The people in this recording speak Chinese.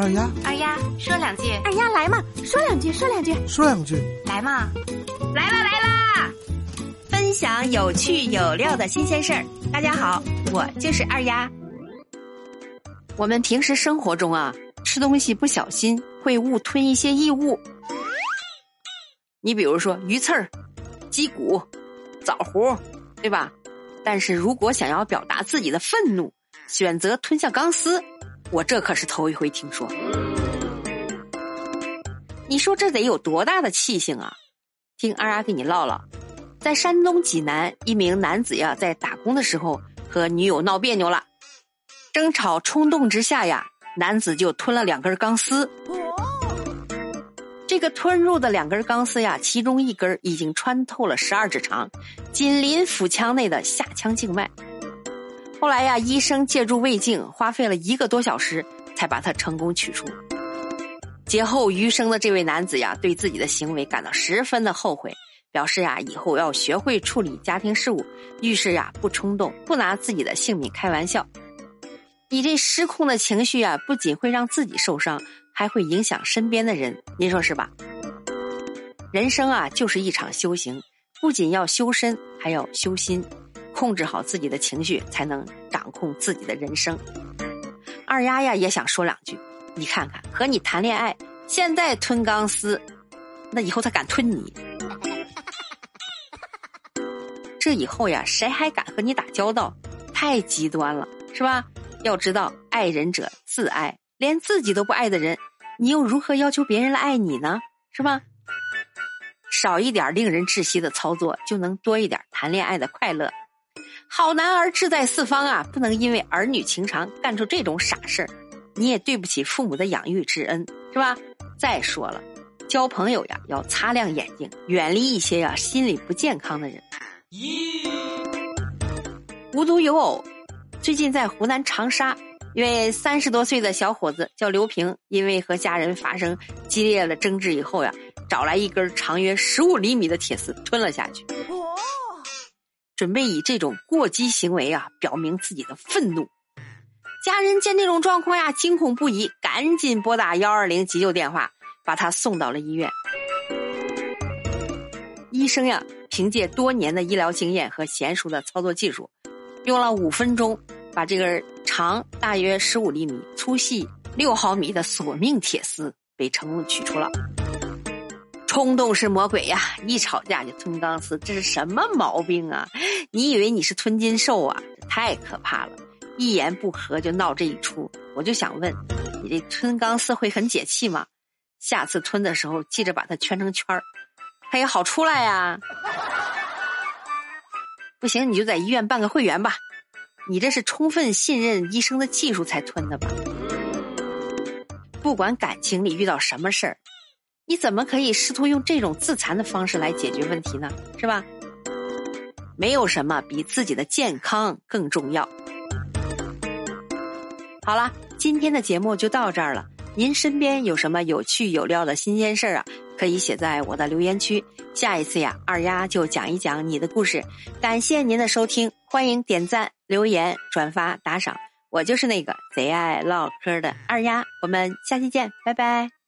二丫，二丫说两句，二丫来嘛，说两句，说两句，说两句，来嘛，来啦来啦！分享有趣有料的新鲜事儿。大家好，我就是二丫。我们平时生活中啊，吃东西不小心会误吞一些异物。你比如说鱼刺儿、鸡骨、枣核，对吧？但是如果想要表达自己的愤怒，选择吞下钢丝。我这可是头一回听说，你说这得有多大的气性啊？听二丫给你唠唠，在山东济南，一名男子呀，在打工的时候和女友闹别扭了，争吵冲动之下呀，男子就吞了两根钢丝。这个吞入的两根钢丝呀，其中一根已经穿透了十二指肠，紧邻腹腔内的下腔静脉。后来呀，医生借助胃镜，花费了一个多小时，才把它成功取出。劫后余生的这位男子呀，对自己的行为感到十分的后悔，表示呀，以后要学会处理家庭事务，遇事呀不冲动，不拿自己的性命开玩笑。你这失控的情绪啊，不仅会让自己受伤，还会影响身边的人，您说是吧？人生啊，就是一场修行，不仅要修身，还要修心。控制好自己的情绪，才能掌控自己的人生。二丫丫也想说两句，你看看和你谈恋爱，现在吞钢丝，那以后他敢吞你？这以后呀，谁还敢和你打交道？太极端了，是吧？要知道，爱人者自爱，连自己都不爱的人，你又如何要求别人来爱你呢？是吧？少一点令人窒息的操作，就能多一点谈恋爱的快乐。好男儿志在四方啊，不能因为儿女情长干出这种傻事儿，你也对不起父母的养育之恩，是吧？再说了，交朋友呀要擦亮眼睛，远离一些呀心理不健康的人。咦，无独有偶，最近在湖南长沙，一位三十多岁的小伙子叫刘平，因为和家人发生激烈的争执以后呀，找来一根长约十五厘米的铁丝吞了下去。准备以这种过激行为啊，表明自己的愤怒。家人见这种状况呀，惊恐不已，赶紧拨打幺二零急救电话，把他送到了医院。医生呀，凭借多年的医疗经验和娴熟的操作技术，用了五分钟，把这根长大约十五厘米、粗细六毫米的索命铁丝被成功取出了。冲动是魔鬼呀！一吵架就吞钢丝，这是什么毛病啊？你以为你是吞金兽啊？太可怕了！一言不合就闹这一出，我就想问，你这吞钢丝会很解气吗？下次吞的时候记着把它圈成圈儿，它也好出来呀。不行，你就在医院办个会员吧。你这是充分信任医生的技术才吞的吧？不管感情里遇到什么事儿。你怎么可以试图用这种自残的方式来解决问题呢？是吧？没有什么比自己的健康更重要。好了，今天的节目就到这儿了。您身边有什么有趣有料的新鲜事儿啊？可以写在我的留言区。下一次呀，二丫就讲一讲你的故事。感谢您的收听，欢迎点赞、留言、转发、打赏。我就是那个贼爱唠嗑的二丫。我们下期见，拜拜。